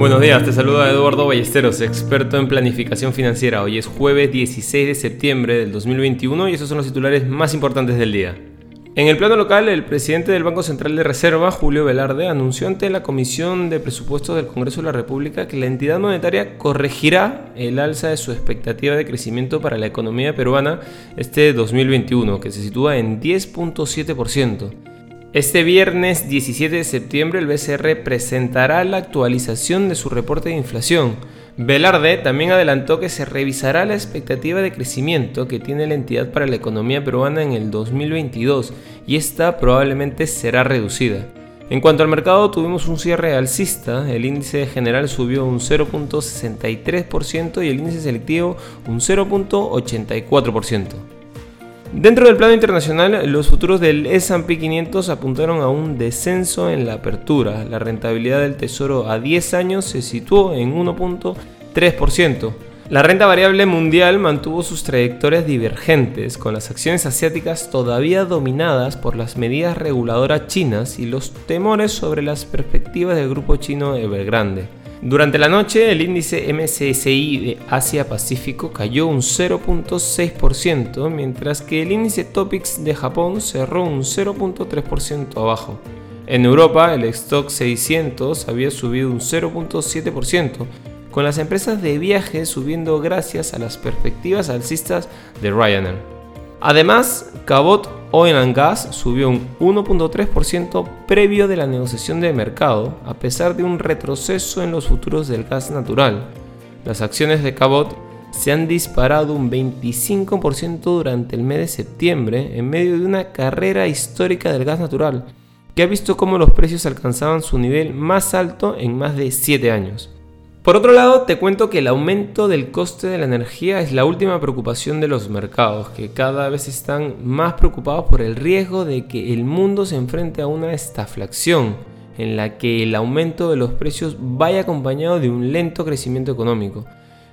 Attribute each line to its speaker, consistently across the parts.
Speaker 1: Buenos días, te saluda Eduardo Ballesteros, experto en planificación financiera. Hoy es jueves 16 de septiembre del 2021 y esos son los titulares más importantes del día. En el plano local, el presidente del Banco Central de Reserva, Julio Velarde, anunció ante la Comisión de Presupuestos del Congreso de la República que la entidad monetaria corregirá el alza de su expectativa de crecimiento para la economía peruana este 2021, que se sitúa en 10.7%. Este viernes 17 de septiembre el BCR presentará la actualización de su reporte de inflación. Velarde también adelantó que se revisará la expectativa de crecimiento que tiene la entidad para la economía peruana en el 2022 y esta probablemente será reducida. En cuanto al mercado, tuvimos un cierre alcista, el índice general subió un 0.63% y el índice selectivo un 0.84%. Dentro del plano internacional, los futuros del S&P 500 apuntaron a un descenso en la apertura. La rentabilidad del tesoro a 10 años se situó en 1.3%. La renta variable mundial mantuvo sus trayectorias divergentes, con las acciones asiáticas todavía dominadas por las medidas reguladoras chinas y los temores sobre las perspectivas del grupo chino Evergrande. Durante la noche, el índice MSCI de Asia-Pacífico cayó un 0.6%, mientras que el índice Topix de Japón cerró un 0.3% abajo. En Europa, el stock 600 había subido un 0.7%, con las empresas de viajes subiendo gracias a las perspectivas alcistas de Ryanair. Además, Cabot Oil and Gas subió un 1.3% previo de la negociación de mercado, a pesar de un retroceso en los futuros del gas natural. Las acciones de Cabot se han disparado un 25% durante el mes de septiembre en medio de una carrera histórica del gas natural, que ha visto cómo los precios alcanzaban su nivel más alto en más de 7 años. Por otro lado, te cuento que el aumento del coste de la energía es la última preocupación de los mercados, que cada vez están más preocupados por el riesgo de que el mundo se enfrente a una estaflación, en la que el aumento de los precios vaya acompañado de un lento crecimiento económico.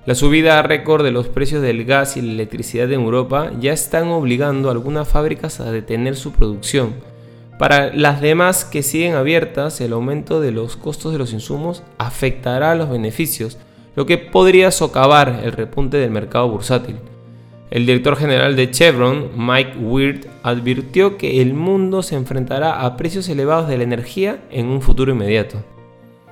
Speaker 1: La subida a récord de los precios del gas y la electricidad en Europa ya están obligando a algunas fábricas a detener su producción para las demás que siguen abiertas, el aumento de los costos de los insumos afectará a los beneficios, lo que podría socavar el repunte del mercado bursátil. El director general de Chevron, Mike Weir, advirtió que el mundo se enfrentará a precios elevados de la energía en un futuro inmediato.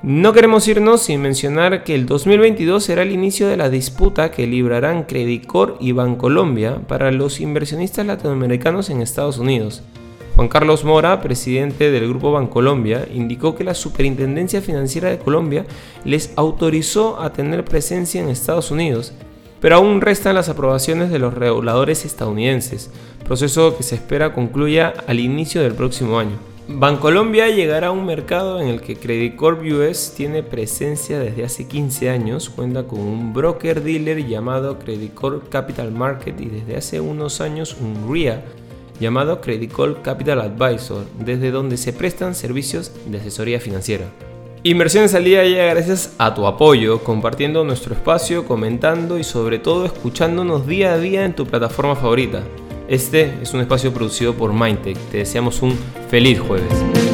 Speaker 1: No queremos irnos sin mencionar que el 2022 será el inicio de la disputa que librarán Credicor y Bancolombia para los inversionistas latinoamericanos en Estados Unidos. Juan Carlos Mora, presidente del Grupo Bancolombia, indicó que la Superintendencia Financiera de Colombia les autorizó a tener presencia en Estados Unidos, pero aún restan las aprobaciones de los reguladores estadounidenses, proceso que se espera concluya al inicio del próximo año. Bancolombia llegará a un mercado en el que Credit Corp US tiene presencia desde hace 15 años, cuenta con un broker dealer llamado Credit Corp Capital Market y desde hace unos años un RIA llamado Credicol Capital Advisor, desde donde se prestan servicios de asesoría financiera. Inversiones al día llega gracias a tu apoyo, compartiendo nuestro espacio, comentando y sobre todo escuchándonos día a día en tu plataforma favorita. Este es un espacio producido por Mindtech. Te deseamos un feliz jueves.